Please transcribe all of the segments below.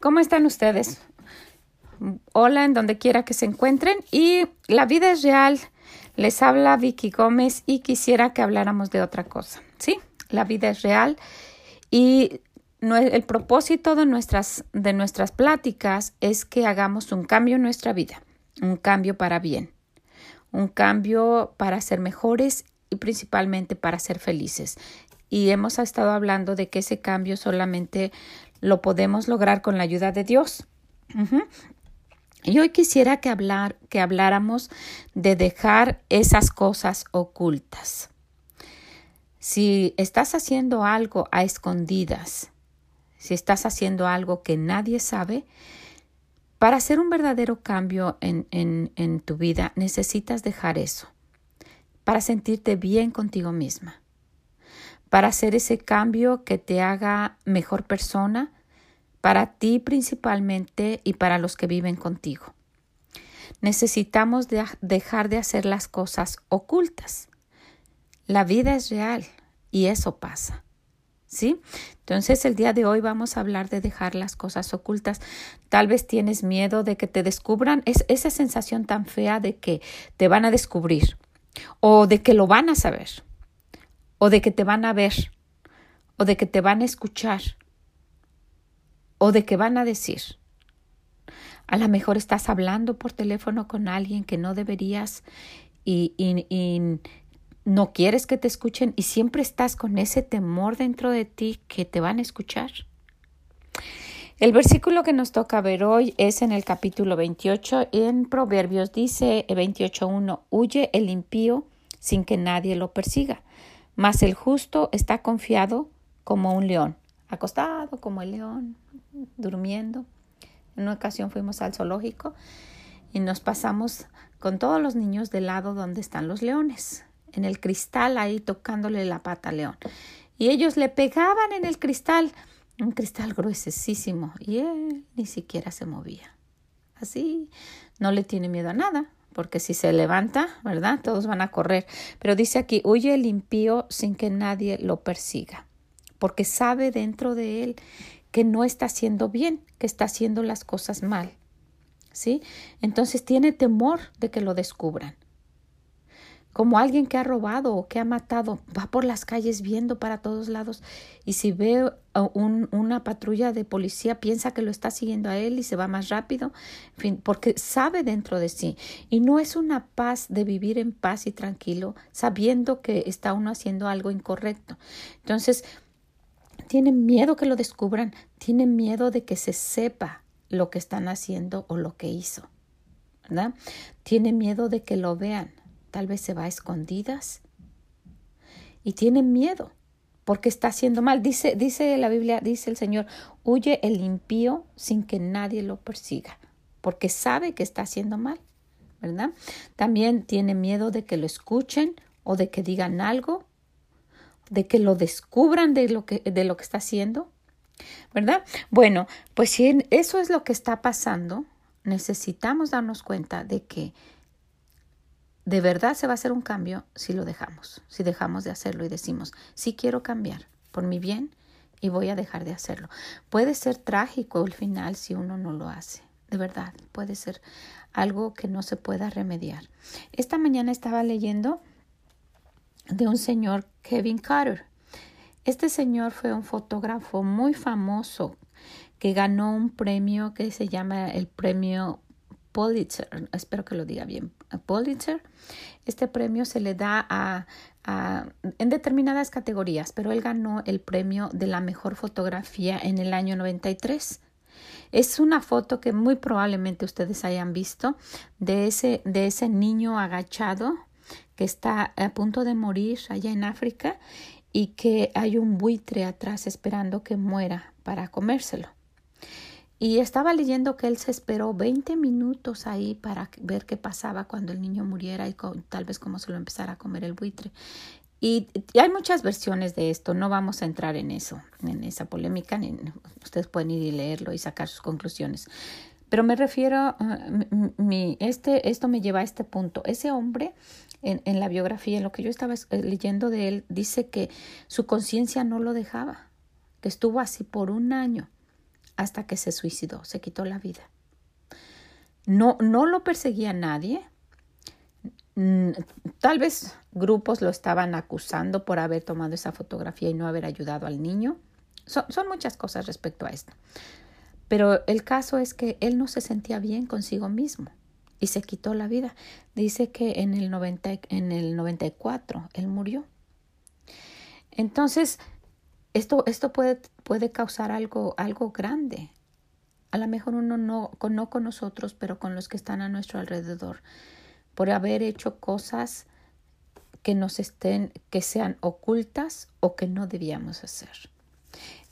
¿Cómo están ustedes? Hola en donde quiera que se encuentren y la vida es real. Les habla Vicky Gómez y quisiera que habláramos de otra cosa. Sí, la vida es real y el propósito de nuestras, de nuestras pláticas es que hagamos un cambio en nuestra vida, un cambio para bien, un cambio para ser mejores y principalmente para ser felices. Y hemos estado hablando de que ese cambio solamente lo podemos lograr con la ayuda de Dios. Y hoy quisiera que, hablar, que habláramos de dejar esas cosas ocultas. Si estás haciendo algo a escondidas, si estás haciendo algo que nadie sabe, para hacer un verdadero cambio en, en, en tu vida necesitas dejar eso, para sentirte bien contigo misma para hacer ese cambio que te haga mejor persona, para ti principalmente y para los que viven contigo. Necesitamos dejar de hacer las cosas ocultas. La vida es real y eso pasa. ¿Sí? Entonces el día de hoy vamos a hablar de dejar las cosas ocultas. Tal vez tienes miedo de que te descubran, es esa sensación tan fea de que te van a descubrir o de que lo van a saber o de que te van a ver, o de que te van a escuchar, o de que van a decir. A lo mejor estás hablando por teléfono con alguien que no deberías y, y, no quieres que te escuchen y siempre estás con ese temor dentro de ti que te van a escuchar. El versículo que nos toca ver hoy es en el capítulo 28, en Proverbios dice 28.1, huye el impío sin que nadie lo persiga, mas el justo está confiado como un león, acostado como el león, durmiendo. En una ocasión fuimos al zoológico y nos pasamos con todos los niños del lado donde están los leones, en el cristal ahí tocándole la pata al león. Y ellos le pegaban en el cristal, un cristal gruesísimo, y él ni siquiera se movía. Así no le tiene miedo a nada, porque si se levanta, ¿verdad? Todos van a correr. Pero dice aquí, huye el impío sin que nadie lo persiga, porque sabe dentro de él que no está haciendo bien, que está haciendo las cosas mal. ¿Sí? Entonces tiene temor de que lo descubran como alguien que ha robado o que ha matado, va por las calles viendo para todos lados y si ve una patrulla de policía piensa que lo está siguiendo a él y se va más rápido, porque sabe dentro de sí y no es una paz de vivir en paz y tranquilo sabiendo que está uno haciendo algo incorrecto. Entonces, tiene miedo que lo descubran, tiene miedo de que se sepa lo que están haciendo o lo que hizo. ¿verdad? Tiene miedo de que lo vean tal vez se va a escondidas y tiene miedo porque está haciendo mal. Dice, dice la Biblia, dice el Señor, huye el impío sin que nadie lo persiga, porque sabe que está haciendo mal, ¿verdad? También tiene miedo de que lo escuchen o de que digan algo, de que lo descubran de lo que, de lo que está haciendo, ¿verdad? Bueno, pues si eso es lo que está pasando, necesitamos darnos cuenta de que de verdad se va a hacer un cambio si lo dejamos, si dejamos de hacerlo y decimos, sí quiero cambiar por mi bien y voy a dejar de hacerlo. Puede ser trágico el final si uno no lo hace, de verdad, puede ser algo que no se pueda remediar. Esta mañana estaba leyendo de un señor, Kevin Carter. Este señor fue un fotógrafo muy famoso que ganó un premio que se llama el premio Pulitzer, espero que lo diga bien, Pulitzer. Este premio se le da a, en determinadas categorías, pero él ganó el premio de la mejor fotografía en el año 93. Es una foto que muy probablemente ustedes hayan visto de ese, de ese niño agachado que está a punto de morir allá en África y que hay un buitre atrás esperando que muera para comérselo. Y estaba leyendo que él se esperó 20 minutos ahí para ver qué pasaba cuando el niño muriera y tal vez cómo se lo empezara a comer el buitre. Y, hay muchas versiones de esto, no vamos a entrar en eso, en esa polémica, ustedes pueden ir y leerlo y sacar sus conclusiones. Pero me refiero, uh, mi, este, esto me lleva a este punto. Ese hombre, en, en la biografía, en lo que yo estaba eh, leyendo de él, dice que su conciencia no lo dejaba, que estuvo así por un año hasta que se suicidó, se quitó la vida. No, no lo perseguía nadie. Mm, tal vez grupos lo estaban acusando por haber tomado esa fotografía y no haber ayudado al niño. Son, son muchas cosas respecto a esto. Pero el caso es que él no se sentía bien consigo mismo y se quitó la vida. Dice que en el, 90, en el 94 él murió. Entonces, esto, esto puede, puede causar algo, algo grande a lo mejor uno no, no con nosotros, pero con los que están a nuestro alrededor, por haber hecho cosas que nos estén, que sean ocultas o que no debíamos hacer.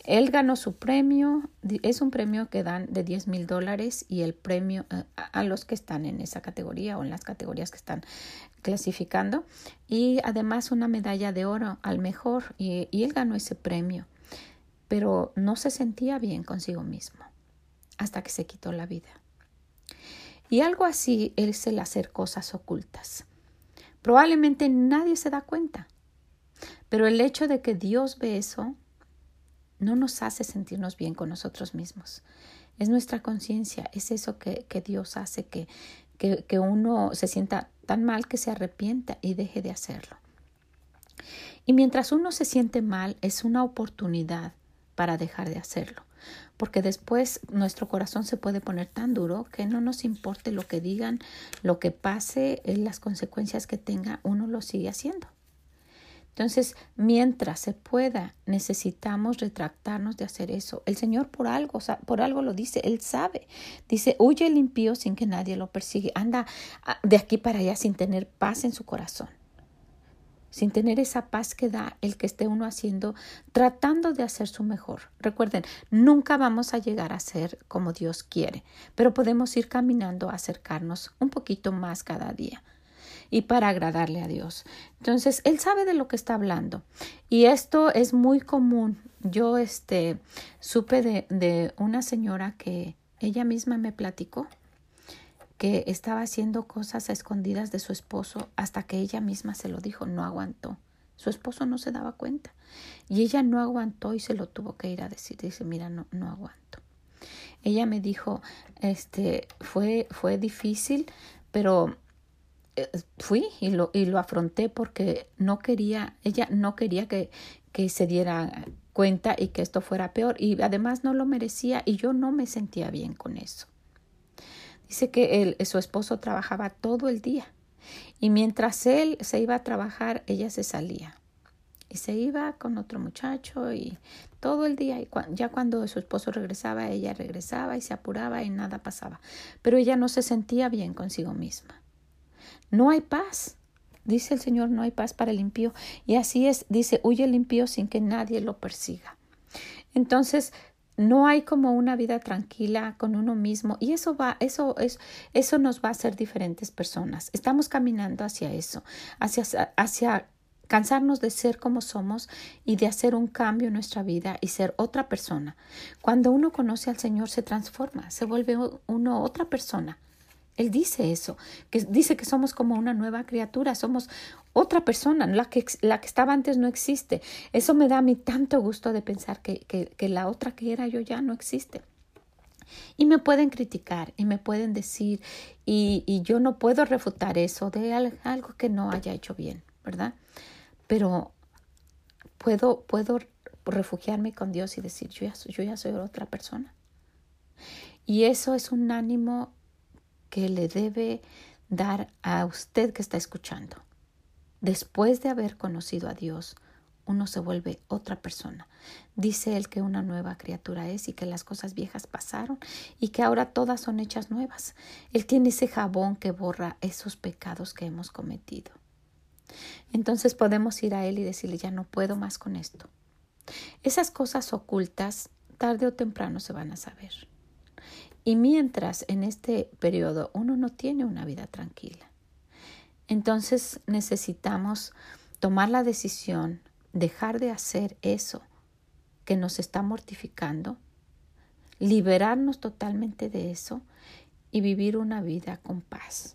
Él ganó su premio, es un premio que dan de 10 mil dólares y el premio eh, a los que están en esa categoría o en las categorías que están clasificando y además una medalla de oro al mejor y, y él ganó ese premio, pero no se sentía bien consigo mismo hasta que se quitó la vida. Y algo así es el hacer cosas ocultas. Probablemente nadie se da cuenta, pero el hecho de que Dios ve eso no nos hace sentirnos bien con nosotros mismos. Es nuestra conciencia, es eso que, que, Dios hace que, que, que uno se sienta tan mal que se arrepienta y deje de hacerlo. Y mientras uno se siente mal, es una oportunidad para dejar de hacerlo porque después nuestro corazón se puede poner tan duro que no nos importe lo que digan, lo que pase, eh, las consecuencias que tenga, uno lo sigue haciendo. Entonces, mientras se pueda, necesitamos retractarnos de hacer eso. El Señor por algo, por algo lo dice, Él sabe. Dice, huye el impío sin que nadie lo persigue. Anda ah, de aquí para allá sin tener paz en su corazón sin tener esa paz que da el que esté uno haciendo, tratando de hacer su mejor. Recuerden, nunca vamos a llegar a ser como Dios quiere, pero podemos ir caminando a acercarnos un poquito más cada día y para agradarle a Dios. Entonces, Él sabe de lo que está hablando. Y esto es muy común. Yo este, supe de, de una señora que ella misma me platicó que estaba haciendo cosas a escondidas de su esposo hasta que ella misma se lo dijo, no aguantó. Su esposo no se daba cuenta y ella no aguantó y se lo tuvo que ir a decir. Dice, mira, no, no aguanto. Ella me dijo, este, fue, fue difícil, pero fui y lo, y lo afronté porque no quería, ella no quería que, que se diera cuenta y que esto fuera peor y además no lo merecía y yo no me sentía bien con eso. Dice que él, su esposo trabajaba todo el día y mientras él se iba a trabajar, ella se salía y se iba con otro muchacho y todo el día y ya cuando su esposo regresaba, ella regresaba y se apuraba y nada pasaba. Pero ella no se sentía bien consigo misma. No hay paz. Dice el Señor, no hay paz para el impío. Y así es, dice, huye el impío sin que nadie lo persiga. Entonces, no hay como una vida tranquila con uno mismo y eso va eso es eso nos va a hacer diferentes personas estamos caminando hacia eso hacia hacia cansarnos de ser como somos y de hacer un cambio en nuestra vida y ser otra persona cuando uno conoce al Señor se transforma se vuelve uno otra persona él dice eso, que dice que somos como una nueva criatura, somos otra persona, la que, la que estaba antes no existe. Eso me da a mí tanto gusto de pensar que, que, la otra que era yo ya no existe. Y me pueden criticar y me pueden decir, y, y yo no puedo refutar eso de algo que no haya hecho bien, ¿verdad? Pero puedo, puedo refugiarme con Dios y decir, yo ya, yo ya soy otra persona. Y eso es un ánimo que le debe dar a usted que está escuchando. Después de haber conocido a Dios, uno se vuelve otra persona. Dice él que una nueva criatura es y que las cosas viejas pasaron y que ahora todas son hechas nuevas. Él tiene ese jabón que borra esos pecados que hemos cometido. Entonces podemos ir a él y decirle ya no puedo más con esto. Esas cosas ocultas tarde o temprano se van a saber. Y mientras en este periodo uno no tiene una vida tranquila, entonces necesitamos tomar la decisión, dejar de hacer eso que nos está mortificando, liberarnos totalmente de eso y vivir una vida con paz.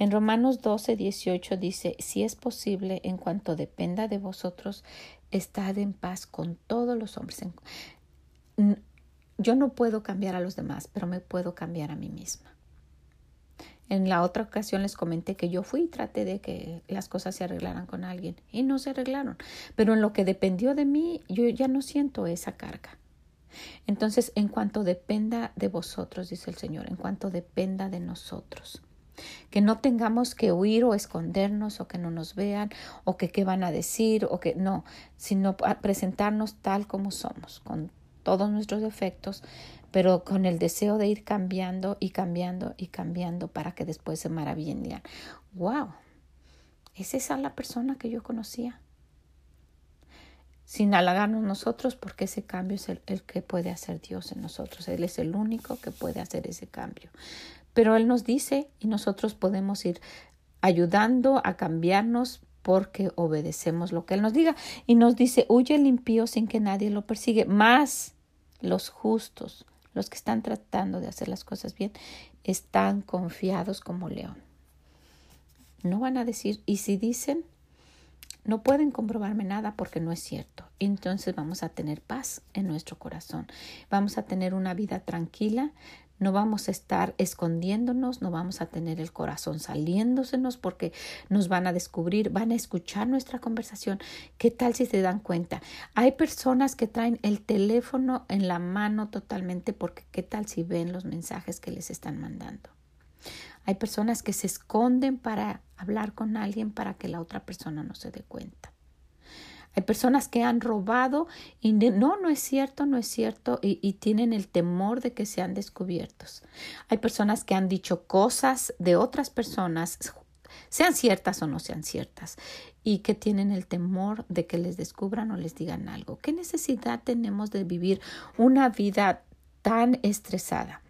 En Romanos 12, 18 dice, si es posible, en cuanto dependa de vosotros, estad en paz con todos los hombres yo no puedo cambiar a los demás, pero me puedo cambiar a mí misma. En la otra ocasión les comenté que yo fui y traté de que las cosas se arreglaran con alguien y no se arreglaron. Pero en lo que dependió de mí, yo ya no siento esa carga. Entonces, en cuanto dependa de vosotros, dice el Señor, en cuanto dependa de nosotros, que no tengamos que huir o escondernos o que no nos vean o que qué van a decir o que no, sino presentarnos tal como somos, con todos nuestros defectos, pero con el deseo de ir cambiando y cambiando y cambiando para que después se maravillen digan, wow, ¿es esa la persona que yo conocía? Sin halagarnos nosotros, porque ese cambio es el, el que puede hacer Dios en nosotros. Él es el único que puede hacer ese cambio. Pero Él nos dice y nosotros podemos ir ayudando a cambiarnos porque obedecemos lo que Él nos diga. Y nos dice, huye el impío sin que nadie lo persigue. Más los justos los que están tratando de hacer las cosas bien están confiados como león. No van a decir, y si dicen, no pueden comprobarme nada porque no es cierto. Entonces vamos a tener paz en nuestro corazón. Vamos a tener una vida tranquila, no vamos a estar escondiéndonos, no vamos a tener el corazón saliéndosenos porque nos van a descubrir, van a escuchar nuestra conversación. ¿Qué tal si se dan cuenta? Hay personas que traen el teléfono en la mano totalmente porque ¿qué tal si ven los mensajes que les están mandando? Hay personas que se esconden para hablar con alguien para que la otra persona no se dé cuenta. Hay personas que han robado y no, no es cierto, no es cierto y, tienen el temor de que sean descubiertos. Hay personas que han dicho cosas de otras personas, sean ciertas o no sean ciertas, y que tienen el temor de que les descubran o les digan algo. ¿Qué necesidad tenemos de vivir una vida tan estresada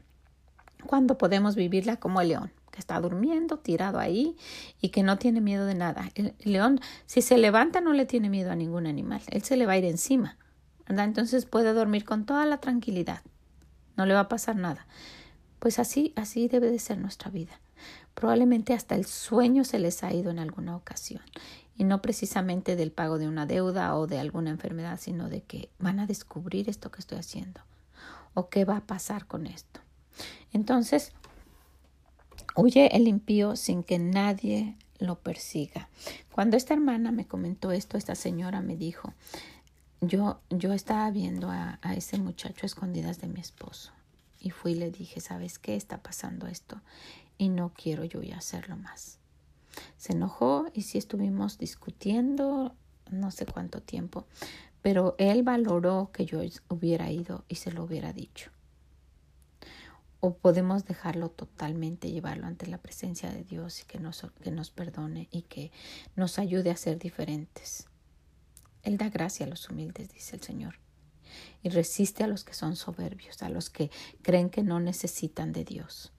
cuando podemos vivirla como el león? Está durmiendo, tirado ahí y que no tiene miedo de nada. El león, si se levanta, no le tiene miedo a ningún animal. Él se le va a ir encima. Entonces puede dormir con toda la tranquilidad. No le va a pasar nada. Pues así, así debe de ser nuestra vida. Probablemente hasta el sueño se les ha ido en alguna ocasión. Y no precisamente del pago de una deuda o de alguna enfermedad, sino de que van a descubrir esto que estoy haciendo. O qué va a pasar con esto. Entonces, Huye el impío sin que nadie lo persiga. Cuando esta hermana me comentó esto, esta señora me dijo, yo, yo estaba viendo a, a ese muchacho a escondidas de mi esposo y fui y le dije, ¿sabes qué está pasando esto? Y no quiero yo ya hacerlo más. Se enojó y sí estuvimos discutiendo no sé cuánto tiempo, pero él valoró que yo hubiera ido y se lo hubiera dicho o podemos dejarlo totalmente, llevarlo ante la presencia de Dios y que nos, que nos perdone y que nos ayude a ser diferentes. Él da gracia a los humildes, dice el Señor, y resiste a los que son soberbios, a los que creen que no necesitan de Dios.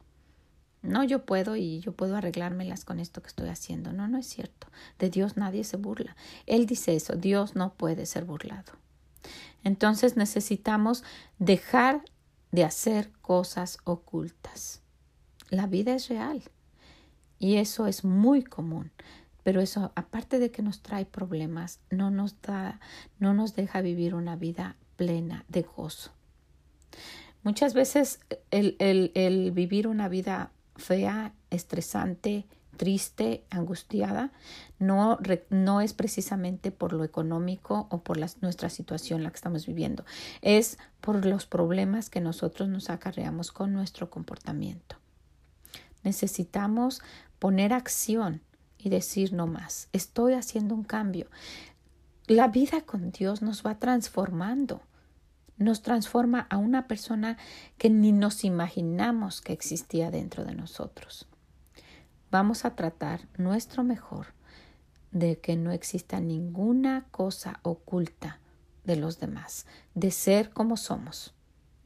No, yo puedo y yo puedo arreglármelas con esto que estoy haciendo. No, no es cierto. De Dios nadie se burla. Él dice eso, Dios no puede ser burlado. Entonces necesitamos dejar de hacer cosas ocultas. La vida es real y eso es muy común, pero eso aparte de que nos trae problemas, no nos da no nos deja vivir una vida plena de gozo. Muchas veces el, el, el vivir una vida fea, estresante, triste, angustiada, no, no es precisamente por lo económico o por nuestra situación la que estamos viviendo, es por los problemas que nosotros nos acarreamos con nuestro comportamiento. Necesitamos poner acción y decir no más, estoy haciendo un cambio. La vida con Dios nos va transformando nos transforma a una persona que ni nos imaginamos que existía dentro de nosotros vamos a tratar nuestro mejor de que no exista ninguna cosa oculta de los demás, de ser como somos,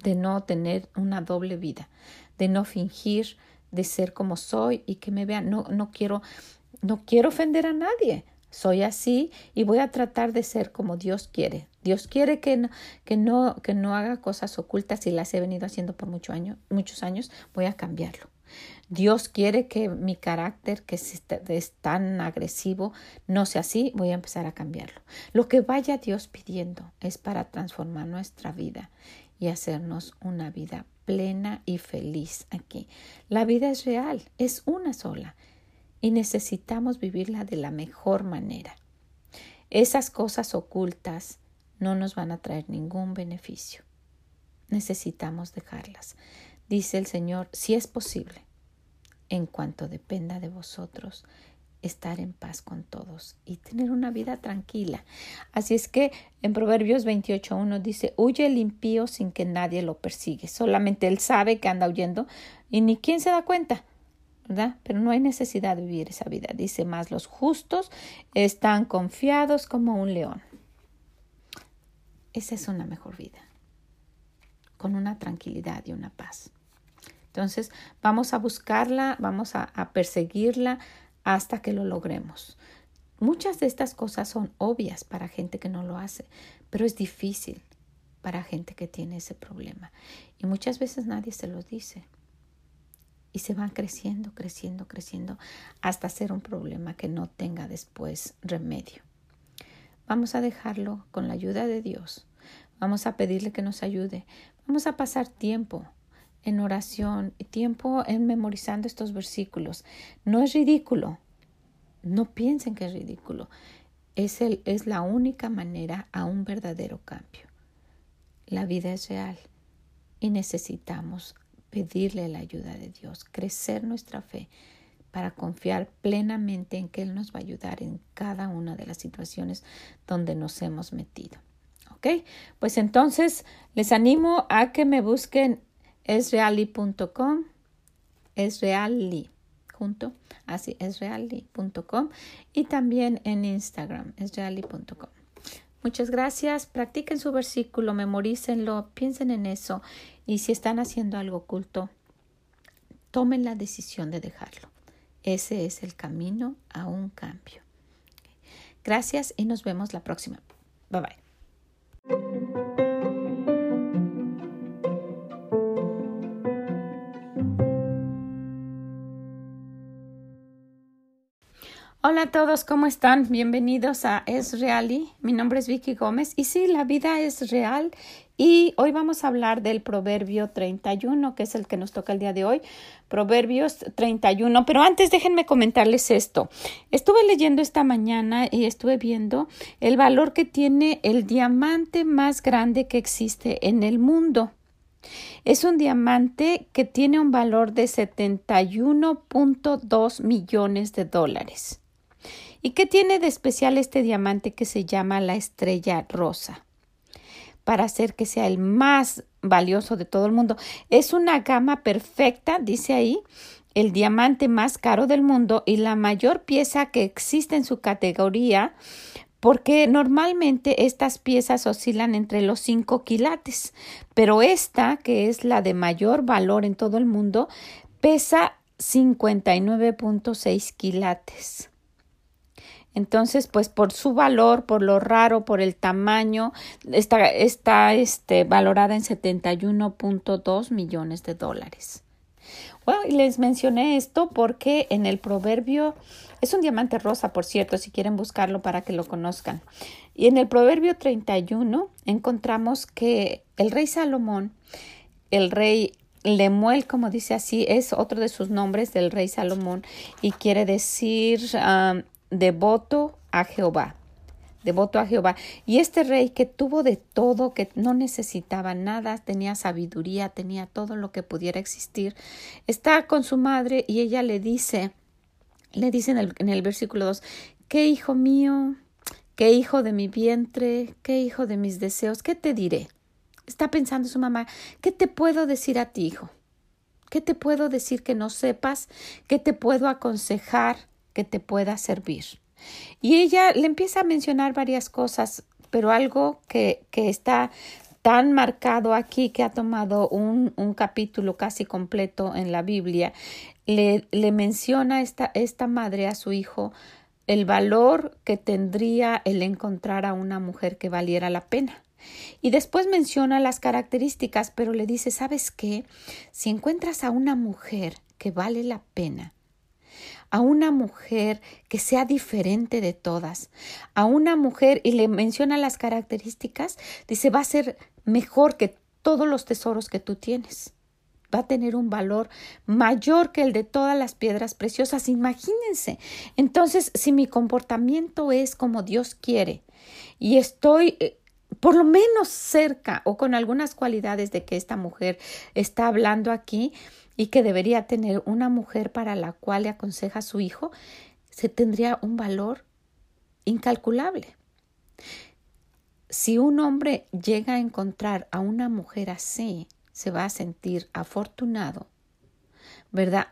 de no tener una doble vida, de no fingir de ser como soy y que me vean. No, no quiero, no quiero ofender a nadie. Soy así y voy a tratar de ser como Dios quiere. Dios quiere que no, que no, que no haga cosas ocultas y las he venido haciendo por mucho año, muchos años. Voy a cambiarlo. Dios quiere que mi carácter, que es tan agresivo, no sea así, voy a empezar a cambiarlo. Lo que vaya Dios pidiendo es para transformar nuestra vida y hacernos una vida plena y feliz aquí. La vida es real, es una sola y necesitamos vivirla de la mejor manera. Esas cosas ocultas no nos van a traer ningún beneficio. Necesitamos dejarlas. Dice el Señor, si es posible, en cuanto dependa de vosotros, estar en paz con todos y tener una vida tranquila. Así es que en Proverbios 28.1 dice, huye el impío sin que nadie lo persigue. Solamente él sabe que anda huyendo y ni quién se da cuenta. ¿verdad? Pero no hay necesidad de vivir esa vida. Dice más, los justos están confiados como un león. Esa es una mejor vida, con una tranquilidad y una paz. Entonces, vamos a buscarla, vamos a, perseguirla, hasta que lo logremos. Muchas de estas cosas son obvias para gente que no lo hace, pero es difícil para gente que tiene ese problema. Y muchas veces nadie se lo dice. Y se van creciendo, creciendo, creciendo hasta ser un problema que no tenga después remedio. Vamos a dejarlo con la ayuda de Dios. Vamos a pedirle que nos ayude. Vamos a pasar tiempo en oración y tiempo en memorizando estos versículos. No es ridículo. No piensen que es ridículo. Es, el, es la única manera a un verdadero cambio. La vida es real y necesitamos pedirle la ayuda de Dios, crecer nuestra fe para confiar plenamente en que Él nos va a ayudar en cada una de las situaciones donde nos hemos metido. ¿Ok? Pues entonces les animo a que me busquen esreali.com, esreali, junto, así, esreali.com y también en Instagram, esreali.com. Muchas gracias. Practiquen su versículo, memorícenlo, piensen en eso y si están haciendo algo oculto, tomen la decisión de dejarlo. Ese es el camino a un cambio. Gracias y nos vemos la próxima. Bye bye. A todos, ¿cómo están? Bienvenidos a Es Real. Mi nombre es Vicky Gómez y sí, la vida es real y hoy vamos a hablar del Proverbio 31, que es el que nos toca el día de hoy. Proverbios 31. Pero antes déjenme comentarles esto. Estuve leyendo esta mañana y estuve viendo el valor que tiene el diamante más grande que existe en el mundo. Es un diamante que tiene un valor de 71.2 millones de dólares. ¿Y qué tiene de especial este diamante que se llama la estrella rosa? Para hacer que sea el más valioso de todo el mundo. Es una gama perfecta, dice ahí, el diamante más caro del mundo y la mayor pieza que existe en su categoría, porque normalmente estas piezas oscilan entre los 5 quilates, pero esta, que es la de mayor valor en todo el mundo, pesa 59.6 quilates. Entonces, pues por su valor, por lo raro, por el tamaño, está, está este, valorada en 71.2 millones de dólares. Bueno, y les mencioné esto porque en el proverbio, es un diamante rosa, por cierto, si quieren buscarlo para que lo conozcan. Y en el proverbio 31 encontramos que el rey Salomón, el rey Lemuel, como dice así, es otro de sus nombres del rey Salomón y quiere decir devoto a Jehová, devoto a Jehová. Y este rey que tuvo de todo, que no necesitaba nada, tenía sabiduría, tenía todo lo que pudiera existir, está con su madre y ella le dice, le dice en el, en el versículo 2, ¿qué hijo mío? ¿Qué hijo de mi vientre? ¿Qué hijo de mis deseos? ¿Qué te diré? Está pensando su mamá, ¿qué te puedo decir a ti, hijo? ¿Qué te puedo decir que no sepas? ¿Qué te puedo aconsejar? Que te pueda servir. Y ella le empieza a mencionar varias cosas, pero algo que, que está tan marcado aquí que ha tomado un, un, capítulo casi completo en la Biblia, le, le menciona esta, esta madre a su hijo el valor que tendría el encontrar a una mujer que valiera la pena. Y después menciona las características, pero le dice, ¿sabes qué? Si encuentras a una mujer que vale la pena, a una mujer que sea diferente de todas, a una mujer y le menciona las características, dice va a ser mejor que todos los tesoros que tú tienes. Va a tener un valor mayor que el de todas las piedras preciosas. Imagínense. Entonces, si mi comportamiento es como Dios quiere y estoy eh, por lo menos cerca o con algunas cualidades de que esta mujer está hablando aquí y que debería tener una mujer para la cual le aconseja a su hijo, se tendría un valor incalculable. Si un hombre llega a encontrar a una mujer así, se va a sentir afortunado, ¿verdad?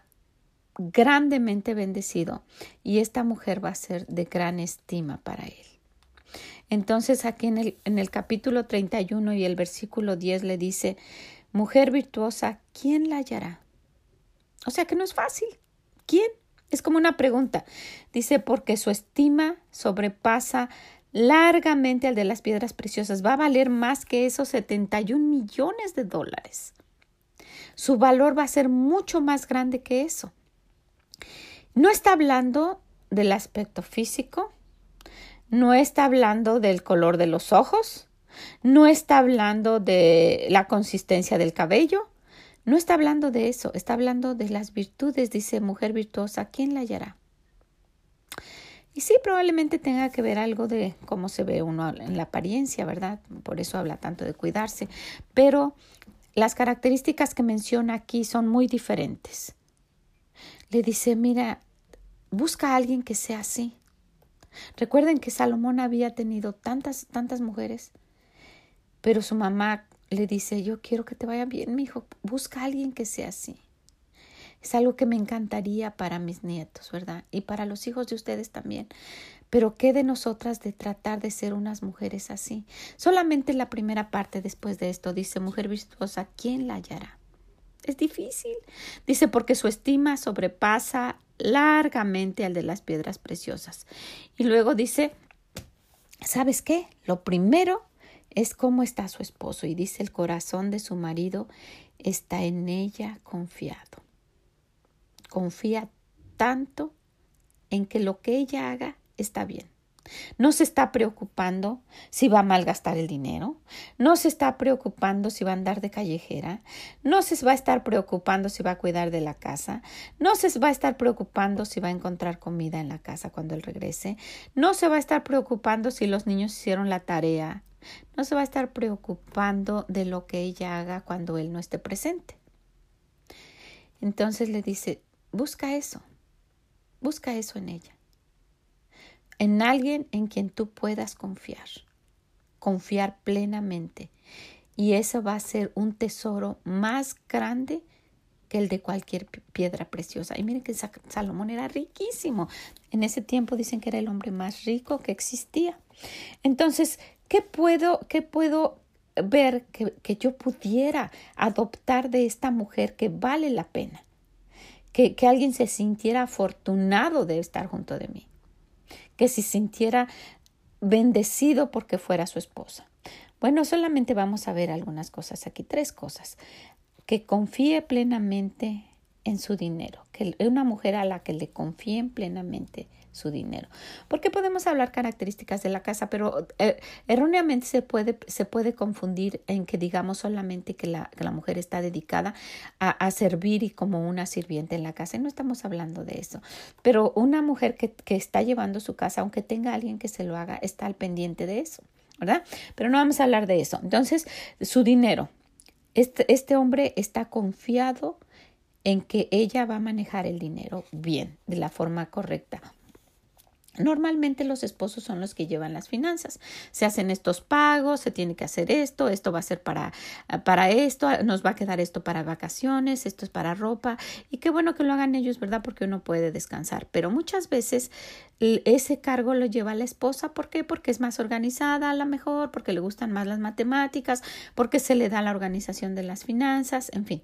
Grandemente bendecido y esta mujer va a ser de gran estima para él. Entonces aquí en el, en el capítulo 31 y el versículo 10 le dice, mujer virtuosa, ¿quién la hallará? O sea que no es fácil. ¿Quién? Es como una pregunta. Dice, porque su estima sobrepasa largamente al de las piedras preciosas. Va a valer más que esos 71 millones de dólares. Su valor va a ser mucho más grande que eso. No está hablando del aspecto físico, no está hablando del color de los ojos, no está hablando de la consistencia del cabello, no está hablando de eso, está hablando de las virtudes, dice mujer virtuosa, ¿quién la hallará? Y sí, probablemente tenga que ver algo de cómo se ve uno en la apariencia, ¿verdad? Por eso habla tanto de cuidarse. Pero las características que menciona aquí son muy diferentes. Le dice, mira, busca a alguien que sea así. Recuerden que Salomón había tenido tantas, tantas mujeres, pero su mamá le dice, yo quiero que te vaya bien, mi hijo, busca a alguien que sea así. Es algo que me encantaría para mis nietos, ¿verdad? Y para los hijos de ustedes también. Pero ¿qué de nosotras de tratar de ser unas mujeres así? Solamente la primera parte después de esto dice, mujer virtuosa, ¿quién la hallará? Es difícil. Dice, porque su estima sobrepasa largamente al de las piedras preciosas. Y luego dice, ¿sabes qué? Lo primero es cómo está su esposo. Y dice, el corazón de su marido está en ella confiado. Confía tanto en que lo que ella haga está bien. No se está preocupando si va a malgastar el dinero, no se está preocupando si va a andar de callejera, no se va a estar preocupando si va a cuidar de la casa, no se va a estar preocupando si va a encontrar comida en la casa cuando él regrese, no se va a estar preocupando si los niños hicieron la tarea, no se va a estar preocupando de lo que ella haga cuando él no esté presente. Entonces le dice, busca eso, busca eso en ella en alguien en quien tú puedas confiar, confiar plenamente. Y eso va a ser un tesoro más grande que el de cualquier piedra preciosa. Y miren que Salomón era riquísimo. En ese tiempo dicen que era el hombre más rico que existía. Entonces, ¿qué puedo, qué puedo ver que, que yo pudiera adoptar de esta mujer que vale la pena? Que, que alguien se sintiera afortunado de estar junto de mí que se sintiera bendecido porque fuera su esposa. Bueno, solamente vamos a ver algunas cosas aquí, tres cosas. Que confíe plenamente en su dinero, que una mujer a la que le confíen plenamente su dinero. Porque podemos hablar características de la casa, pero eh, erróneamente se puede, se puede confundir en que digamos solamente que la, la mujer está dedicada a, a, servir y como una sirviente en la casa. Y no estamos hablando de eso. Pero una mujer que, que está llevando su casa, aunque tenga alguien que se lo haga, está al pendiente de eso. ¿verdad? Pero no vamos a hablar de eso. Entonces, su dinero. Este, este hombre está confiado en que ella va a manejar el dinero bien, de la forma correcta. Normalmente los esposos son los que llevan las finanzas. Se hacen estos pagos, se tiene que hacer esto, esto va a ser para, para esto, nos va a quedar esto para vacaciones, esto es para ropa. Y qué bueno que lo hagan ellos, ¿verdad? Porque uno puede descansar. Pero muchas veces ese cargo lo lleva la esposa. ¿Por qué? Porque es más organizada a lo mejor, porque le gustan más las matemáticas, porque se le da la organización de las finanzas, en fin.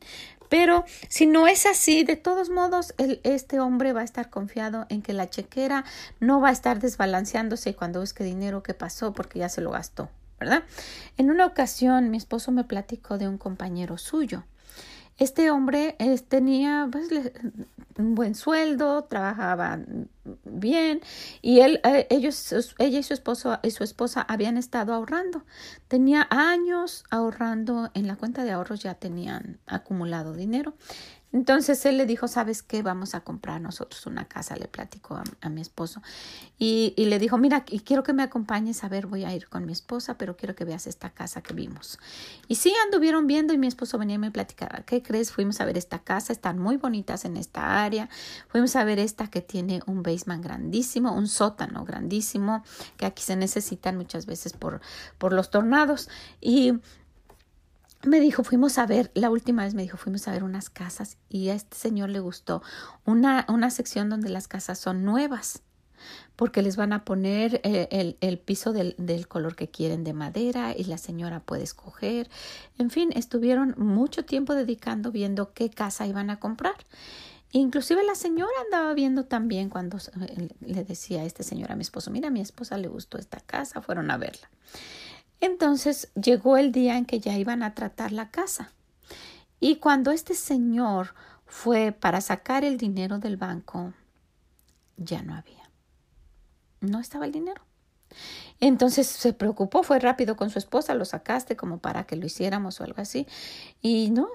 Pero si no es así, de todos modos, el, este hombre va a estar confiado en que la chequera no va a estar desbalanceándose cuando busque dinero que pasó porque ya se lo gastó, ¿verdad? En una ocasión mi esposo me platicó de un compañero suyo Este hombre tenía pues, un buen sueldo, trabajaba bien y él, eh, ellos, ella y su esposo y su esposa habían estado ahorrando. Tenía años ahorrando en la cuenta de ahorros, ya tenían acumulado dinero. Entonces él le dijo, ¿sabes qué? Vamos a comprar nosotros una casa, le platicó a, mi esposo. Y, y, le dijo, mira, y quiero que me acompañes a ver, voy a ir con mi esposa, pero quiero que veas esta casa que vimos. Y sí, anduvieron viendo y mi esposo venía y me platicaba, ¿qué crees? Fuimos a ver esta casa, están muy bonitas en esta área. Fuimos a ver esta que tiene un basement grandísimo, un sótano grandísimo, que aquí se necesitan muchas veces por, por los tornados. Y me dijo, fuimos a ver, la última vez me dijo, fuimos a ver unas casas y a este señor le gustó una, una sección donde las casas son nuevas porque les van a poner eh, el, el, piso del, del, color que quieren de madera y la señora puede escoger. En fin, estuvieron mucho tiempo dedicando viendo qué casa iban a comprar. Inclusive la señora andaba viendo también cuando eh, le decía a este señor a mi esposo, mira, a mi esposa le gustó esta casa, fueron a verla. Entonces llegó el día en que ya iban a tratar la casa. Y cuando este señor fue para sacar el dinero del banco, ya no había. No estaba el dinero. Entonces se preocupó, fue rápido con su esposa, lo sacaste como para que lo hiciéramos o algo así. Y no,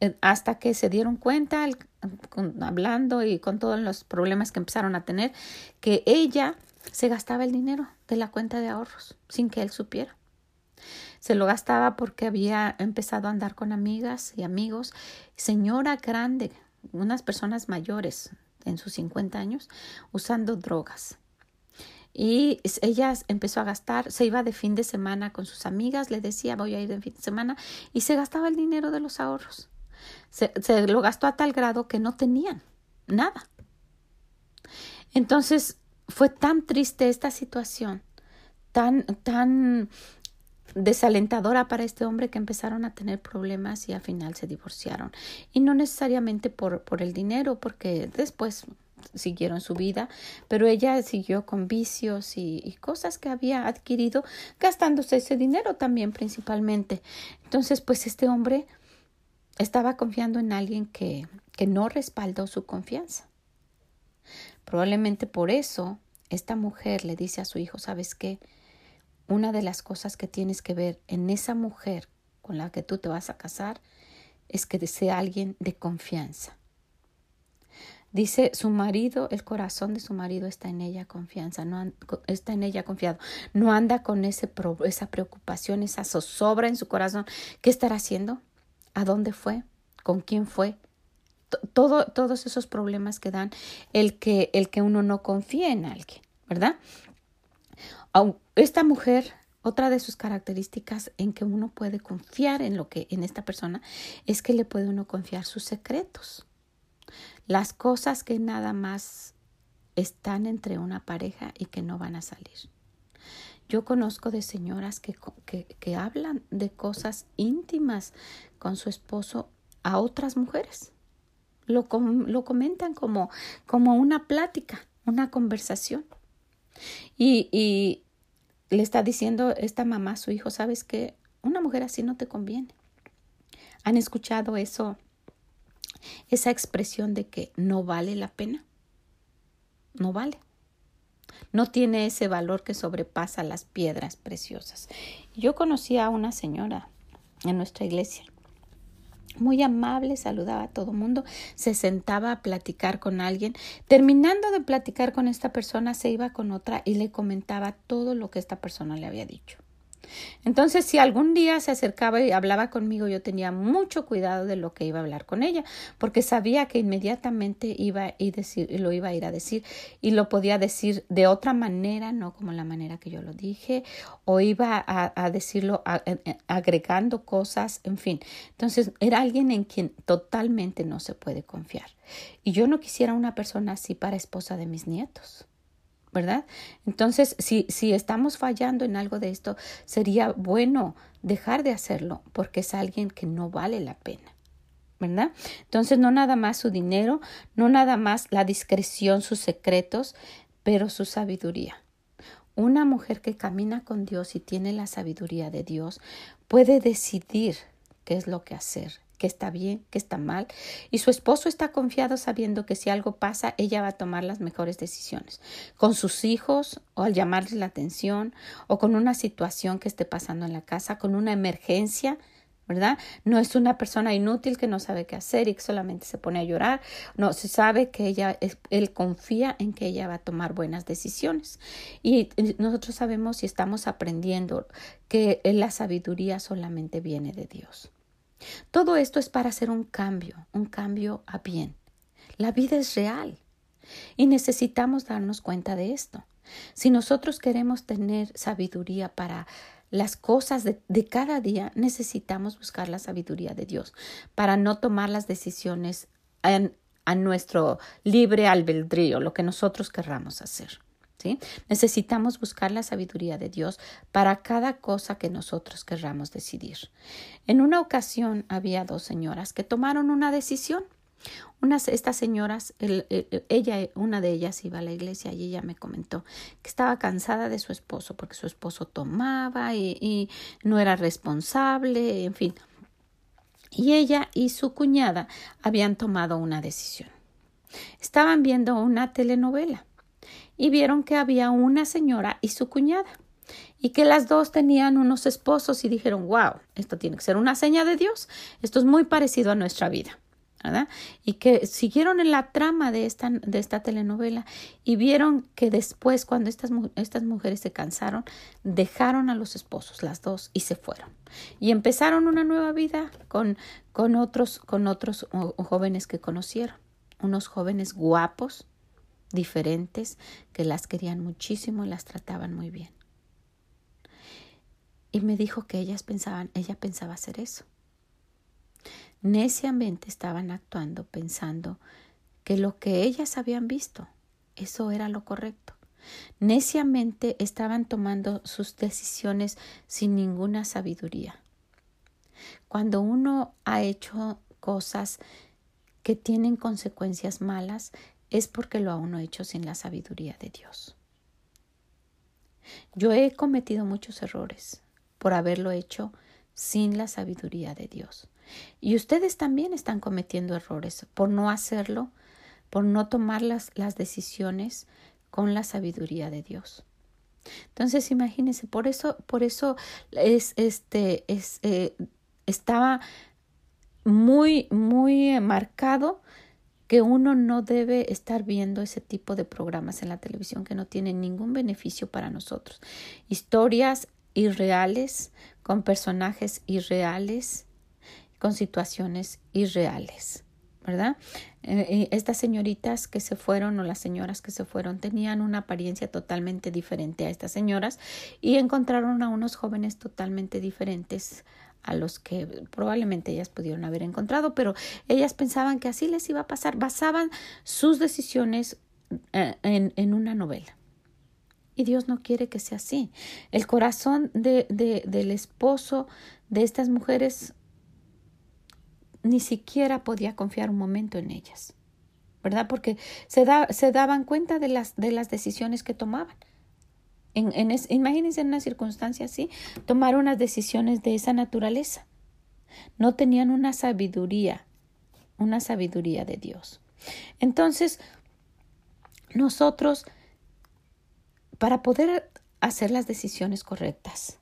eh, hasta que se dieron cuenta, hablando y con todos los problemas que empezaron a tener, que ella se gastaba el dinero de la cuenta de ahorros sin que él supiera. Se lo gastaba porque había empezado a andar con amigas y amigos. Señora grande, unas personas mayores en sus 50 años, usando drogas. Y ella empezó a gastar, se iba de fin de semana con sus amigas, le decía voy a ir de fin de semana y se gastaba el dinero de los ahorros. Se, se lo gastó a tal grado que no tenían nada. Entonces fue tan triste esta situación, tan, tan desalentadora para este hombre que empezaron a tener problemas y al final se divorciaron. Y no necesariamente por, por el dinero, porque después siguieron su vida, pero ella siguió con vicios y, y, cosas que había adquirido gastándose ese dinero también principalmente. Entonces, pues este hombre estaba confiando en alguien que, que no respaldó su confianza. Probablemente por eso esta mujer le dice a su hijo, ¿sabes qué? Una de las cosas que tienes que ver en esa mujer con la que tú te vas a casar es que sea alguien de confianza. Dice su marido, el corazón de su marido está en ella confianza, no está en ella confiado, no anda con ese esa preocupación, esa zozobra en su corazón. ¿Qué estará haciendo? ¿A dónde fue? ¿Con quién fue? Todo, todos esos problemas que dan el que, el que uno no confía en alguien, ¿verdad? Esta mujer, otra de sus características en que uno puede confiar en lo que en esta persona es que le puede uno confiar sus secretos. Las cosas que nada más están entre una pareja y que no van a salir. Yo conozco de señoras que, que, que hablan de cosas íntimas con su esposo a otras mujeres. Lo, lo comentan como, como una plática, una conversación. Y, y le está diciendo esta mamá a su hijo, sabes que una mujer así no te conviene. ¿Han escuchado eso? Esa expresión de que no vale la pena. No vale. No tiene ese valor que sobrepasa las piedras preciosas. Yo conocí a una señora en nuestra iglesia muy amable, saludaba a todo mundo, se sentaba a platicar con alguien. Terminando de platicar con esta persona, se iba con otra y le comentaba todo lo que esta persona le había dicho. Entonces, si algún día se acercaba y hablaba conmigo, yo tenía mucho cuidado de lo que iba a hablar con ella, porque sabía que inmediatamente iba a decir, lo iba a ir a decir y lo podía decir de otra manera, no como la manera que yo lo dije, o iba a, decirlo agregando cosas, en fin. Entonces, era alguien en quien totalmente no se puede confiar. Y yo no quisiera una persona así para esposa de mis nietos. ¿Verdad? Entonces, si, si estamos fallando en algo de esto, sería bueno dejar de hacerlo porque es alguien que no vale la pena. ¿verdad? Entonces, no nada más su dinero, no nada más la discreción, sus secretos, pero su sabiduría. Una mujer que camina con Dios y tiene la sabiduría de Dios puede decidir qué es lo que hacer que está bien, que está mal, y su esposo está confiado sabiendo que si algo pasa, ella va a tomar las mejores decisiones, con sus hijos, o al llamarles la atención, o con una situación que esté pasando en la casa, con una emergencia, ¿verdad? No es una persona inútil que no sabe qué hacer y que solamente se pone a llorar. No, se sabe que ella, él confía en que ella va a tomar buenas decisiones. Y nosotros sabemos y estamos aprendiendo que la sabiduría solamente viene de Dios. Todo esto es para hacer un cambio, un cambio a bien. La vida es real y necesitamos darnos cuenta de esto. Si nosotros queremos tener sabiduría para las cosas de, cada día, necesitamos buscar la sabiduría de Dios para no tomar las decisiones a nuestro libre albedrío, lo que nosotros querramos hacer. Necesitamos buscar la sabiduría de Dios para cada cosa que nosotros querramos decidir. En una ocasión había dos señoras que tomaron una decisión estas señoras, ella, una de ellas iba a la iglesia y ella me comentó que estaba cansada de su esposo porque su esposo tomaba y, no era responsable, en fin. Y ella y su cuñada habían tomado una decisión. Estaban viendo una telenovela y vieron que había una señora y su cuñada y que las dos tenían unos esposos y dijeron, wow, esto tiene que ser una seña de Dios, esto es muy parecido a nuestra vida. Y que siguieron en la trama de esta, de esta telenovela y vieron que después, cuando estas, estas mujeres se cansaron, dejaron a los esposos, las dos, y se fueron. Y empezaron una nueva vida con, con otros, con otros jóvenes que conocieron, unos jóvenes guapos, diferentes, que las querían muchísimo y las trataban muy bien. Y me dijo que ellas pensaban, ella pensaba hacer eso neciamente estaban actuando pensando que lo que ellas habían visto, eso era lo correcto. Neciamente estaban tomando sus decisiones sin ninguna sabiduría. Cuando uno ha hecho cosas que tienen consecuencias malas, es porque lo ha uno hecho sin la sabiduría de Dios. Yo he cometido muchos errores por haberlo hecho sin la sabiduría de Dios. Y ustedes también están cometiendo errores por no hacerlo, por no tomar las, las decisiones con la sabiduría de Dios. Entonces, imagínense, por eso, por eso es, este, es, eh, estaba muy, muy marcado que uno no debe estar viendo ese tipo de programas en la televisión que no tienen ningún beneficio para nosotros. Historias irreales, con personajes irreales, con situaciones irreales, ¿verdad? Eh, estas señoritas que se fueron o las señoras que se fueron tenían una apariencia totalmente diferente a estas señoras y encontraron a unos jóvenes totalmente diferentes a los que probablemente ellas pudieron haber encontrado, pero ellas pensaban que así les iba a pasar, basaban sus decisiones eh, en, en una novela. Y Dios no quiere que sea así. El corazón de, de, del esposo de estas mujeres ni siquiera podía confiar un momento en ellas, ¿verdad? Porque se, da, se daban cuenta de las, de las decisiones que tomaban. En, en imagínense en una circunstancia así, tomar unas decisiones de esa naturaleza. No tenían una sabiduría, una sabiduría de Dios. Entonces, nosotros, para poder hacer las decisiones correctas,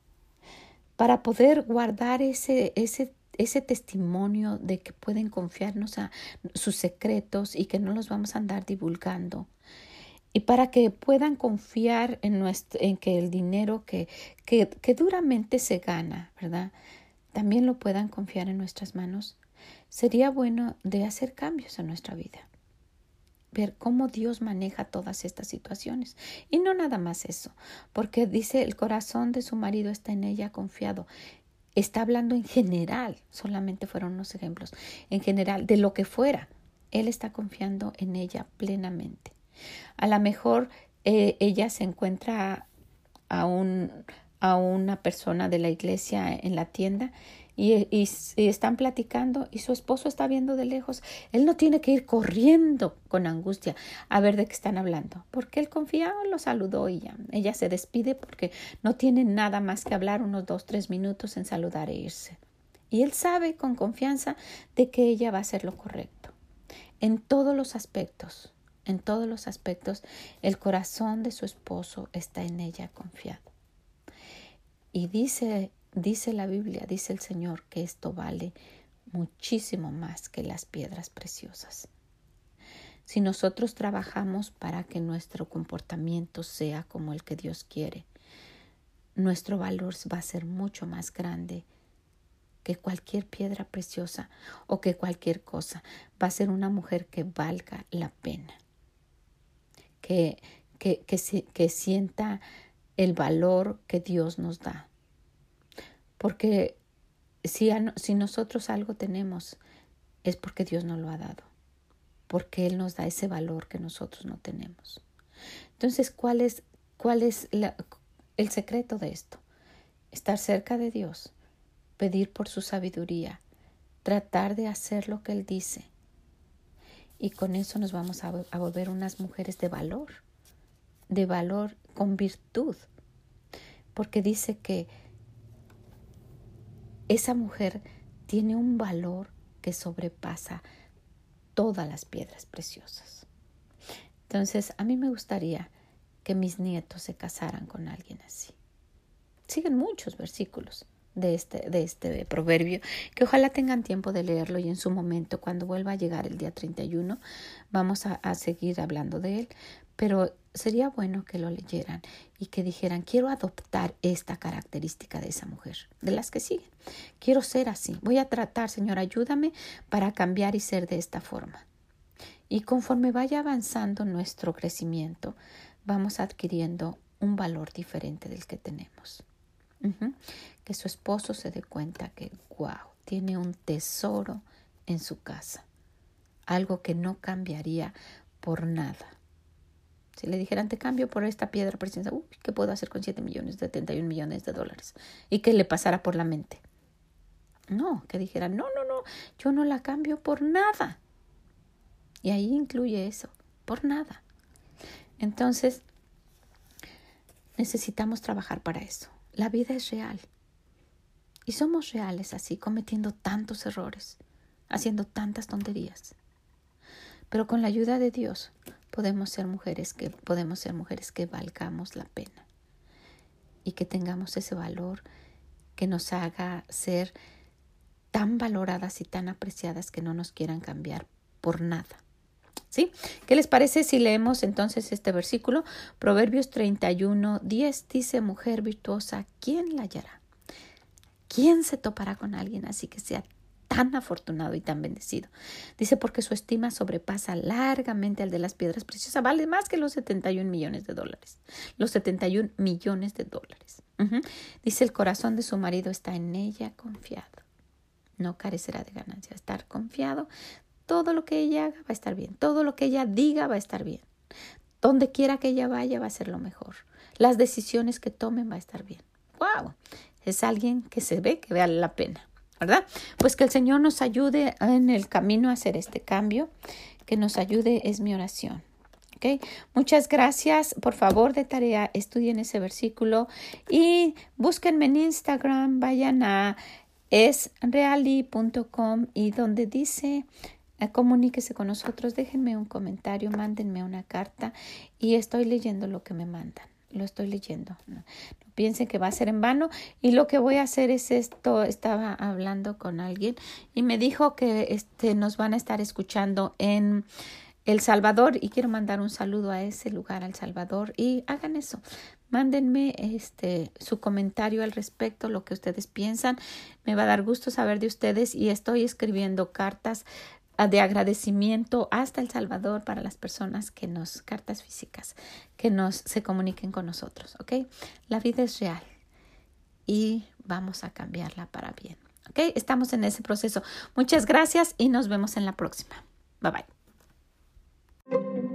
para poder guardar ese, ese ese testimonio de que pueden confiarnos a sus secretos y que no los vamos a andar divulgando. Y para que puedan confiar en, nuestro, en que el dinero que, que, duramente se gana, ¿verdad? También lo puedan confiar en nuestras manos. Sería bueno de hacer cambios en nuestra vida ver cómo Dios maneja todas estas situaciones. Y no nada más eso, porque dice el corazón de su marido está en ella confiado está hablando en general, solamente fueron unos ejemplos, en general, de lo que fuera. Él está confiando en ella plenamente. A lo mejor eh, ella se encuentra a, un, a una persona de la iglesia en la tienda y, están platicando y su esposo está viendo de lejos. Él no tiene que ir corriendo con angustia a ver de qué están hablando, porque él confía, lo saludó y ya. Ella se despide porque no tiene nada más que hablar unos dos, tres minutos en saludar e irse. Y él sabe con confianza de que ella va a hacer lo correcto. En todos los aspectos, en todos los aspectos, el corazón de su esposo está en ella confiado. Y dice, dice la Biblia, dice el Señor, que esto vale muchísimo más que las piedras preciosas. Si nosotros trabajamos para que nuestro comportamiento sea como el que Dios quiere, nuestro valor va a ser mucho más grande que cualquier piedra preciosa o que cualquier cosa. Va a ser una mujer que valga la pena, que, que, que, sienta el valor que Dios nos da. Porque si, si nosotros algo tenemos, es porque Dios nos lo ha dado, porque Él nos da ese valor que nosotros no tenemos. Entonces, ¿cuál es, cuál es el secreto de esto, estar cerca de Dios, pedir por su sabiduría, tratar de hacer lo que Él dice. Y con eso nos vamos a, volver unas mujeres de valor, de valor con virtud, porque dice que esa mujer tiene un valor que sobrepasa todas las piedras preciosas. Entonces, a mí me gustaría que mis nietos se casaran con alguien así. Siguen muchos versículos de este, de este proverbio, que ojalá tengan tiempo de leerlo y en su momento, cuando vuelva a llegar el día 31, vamos a, seguir hablando de él, pero sería bueno que lo leyeran y que dijeran, quiero adoptar esta característica de esa mujer, de las que siguen. Quiero ser así. Voy a tratar, Señor, ayúdame para cambiar y ser de esta forma. Y conforme vaya avanzando nuestro crecimiento, vamos adquiriendo un valor diferente del que tenemos. Que su esposo se dé cuenta que, wow, tiene un tesoro en su casa, algo que no cambiaría por nada. Si le dijeran, te cambio por esta piedra preciosa, uy, ¿qué puedo hacer con 7 millones, 71 millones de dólares? Y que le pasara por la mente. No, que dijera, no, no, no, yo no la cambio por nada. Y ahí incluye eso, por nada. Entonces, necesitamos trabajar para eso. La vida es real. Y somos reales así, cometiendo tantos errores, haciendo tantas tonterías. Pero con la ayuda de Dios podemos ser mujeres que podemos ser mujeres que valgamos la pena y que tengamos ese valor que nos haga ser tan valoradas y tan apreciadas que no nos quieran cambiar por nada. ¿Sí? ¿Qué les parece si leemos entonces este versículo? Proverbios 31, 10 dice, mujer virtuosa, ¿quién la hallará? ¿Quién se topará con alguien así que sea tan afortunado y tan bendecido? Dice, porque su estima sobrepasa largamente al de las piedras preciosas, vale más que los 71 millones de dólares. Los 71 millones de dólares. Dice, el corazón de su marido está en ella confiado. No carecerá de ganancia. Estar confiado todo lo que ella haga va a estar bien, todo lo que ella diga va a estar bien. Donde quiera que ella vaya va a ser lo mejor. Las decisiones que tomen va a estar bien. ¡Wow! Es alguien que se ve que vale la pena, ¿verdad? Pues que el Señor nos ayude en el camino a hacer este cambio, que nos ayude es mi oración. ¿Okay? Muchas gracias. Por favor, de tarea, estudien ese versículo y búsquenme en Instagram, vayan a esreali.com y donde dice comuníquese con nosotros, déjenme un comentario, mándenme una carta y estoy leyendo lo que me mandan. Lo estoy leyendo. No, piensen que va a ser en vano. Y lo que voy a hacer es esto. Estaba hablando con alguien y me dijo que este, nos van a estar escuchando en El Salvador y quiero mandar un saludo a ese lugar, al Salvador. Y hagan eso. Mándenme este su comentario al respecto, lo que ustedes piensan. Me va a dar gusto saber de ustedes y estoy escribiendo cartas de agradecimiento hasta El Salvador para las personas que nos, cartas físicas, que nos se comuniquen con nosotros, ¿ok? La vida es real y vamos a cambiarla para bien, ¿ok? Estamos en ese proceso. Muchas gracias y nos vemos en la próxima. Bye bye.